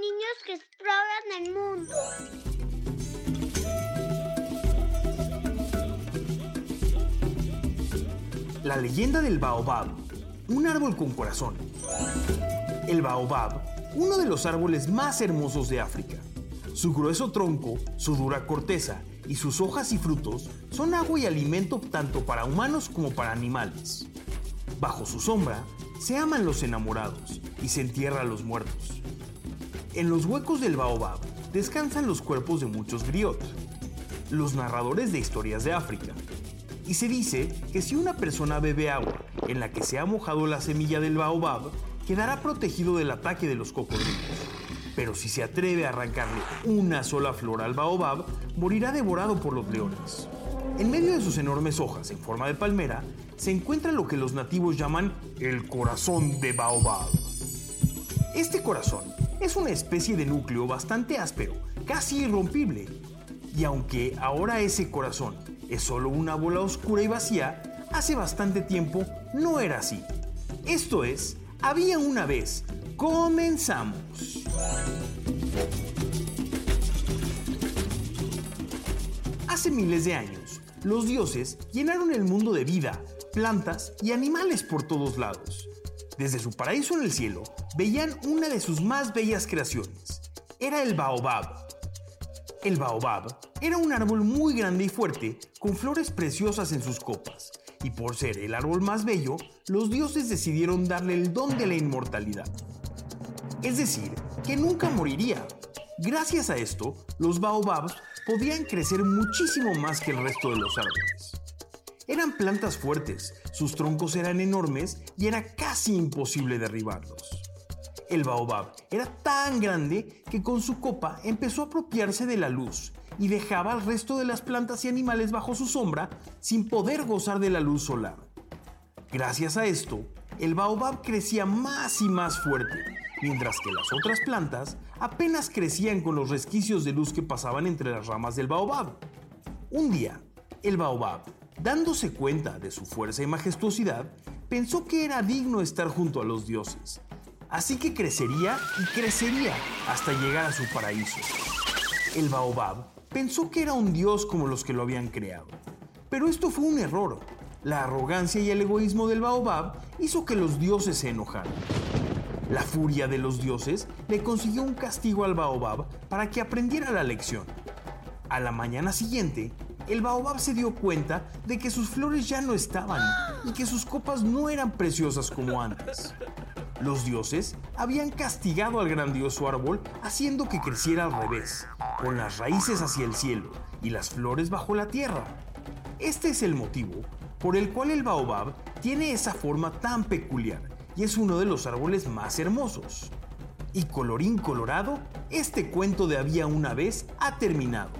niños que exploran el mundo. La leyenda del baobab, un árbol con corazón. El baobab, uno de los árboles más hermosos de África. Su grueso tronco, su dura corteza y sus hojas y frutos son agua y alimento tanto para humanos como para animales. Bajo su sombra se aman los enamorados y se entierra a los muertos. En los huecos del baobab descansan los cuerpos de muchos griot, los narradores de historias de África. Y se dice que si una persona bebe agua en la que se ha mojado la semilla del baobab, quedará protegido del ataque de los cocodrilos. Pero si se atreve a arrancarle una sola flor al baobab, morirá devorado por los leones. En medio de sus enormes hojas en forma de palmera, se encuentra lo que los nativos llaman el corazón de baobab. Este corazón es una especie de núcleo bastante áspero, casi irrompible. Y aunque ahora ese corazón es solo una bola oscura y vacía, hace bastante tiempo no era así. Esto es, había una vez. Comenzamos. Hace miles de años, los dioses llenaron el mundo de vida, plantas y animales por todos lados. Desde su paraíso en el cielo, veían una de sus más bellas creaciones. Era el baobab. El baobab era un árbol muy grande y fuerte, con flores preciosas en sus copas. Y por ser el árbol más bello, los dioses decidieron darle el don de la inmortalidad. Es decir, que nunca moriría. Gracias a esto, los baobabs podían crecer muchísimo más que el resto de los árboles. Eran plantas fuertes, sus troncos eran enormes y era casi imposible derribarlos. El baobab era tan grande que con su copa empezó a apropiarse de la luz y dejaba al resto de las plantas y animales bajo su sombra sin poder gozar de la luz solar. Gracias a esto, el baobab crecía más y más fuerte, mientras que las otras plantas apenas crecían con los resquicios de luz que pasaban entre las ramas del baobab. Un día, el baobab, dándose cuenta de su fuerza y majestuosidad, pensó que era digno estar junto a los dioses. Así que crecería y crecería hasta llegar a su paraíso. El baobab pensó que era un dios como los que lo habían creado. Pero esto fue un error. La arrogancia y el egoísmo del baobab hizo que los dioses se enojaran. La furia de los dioses le consiguió un castigo al baobab para que aprendiera la lección. A la mañana siguiente, el baobab se dio cuenta de que sus flores ya no estaban y que sus copas no eran preciosas como antes. Los dioses habían castigado al grandioso árbol haciendo que creciera al revés, con las raíces hacia el cielo y las flores bajo la tierra. Este es el motivo por el cual el baobab tiene esa forma tan peculiar y es uno de los árboles más hermosos. Y colorín colorado, este cuento de había una vez ha terminado.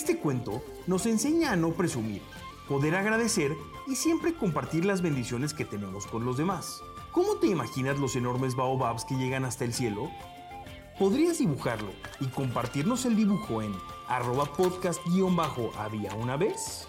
Este cuento nos enseña a no presumir, poder agradecer y siempre compartir las bendiciones que tenemos con los demás. ¿Cómo te imaginas los enormes baobabs que llegan hasta el cielo? ¿Podrías dibujarlo y compartirnos el dibujo en arroba podcast-había una vez?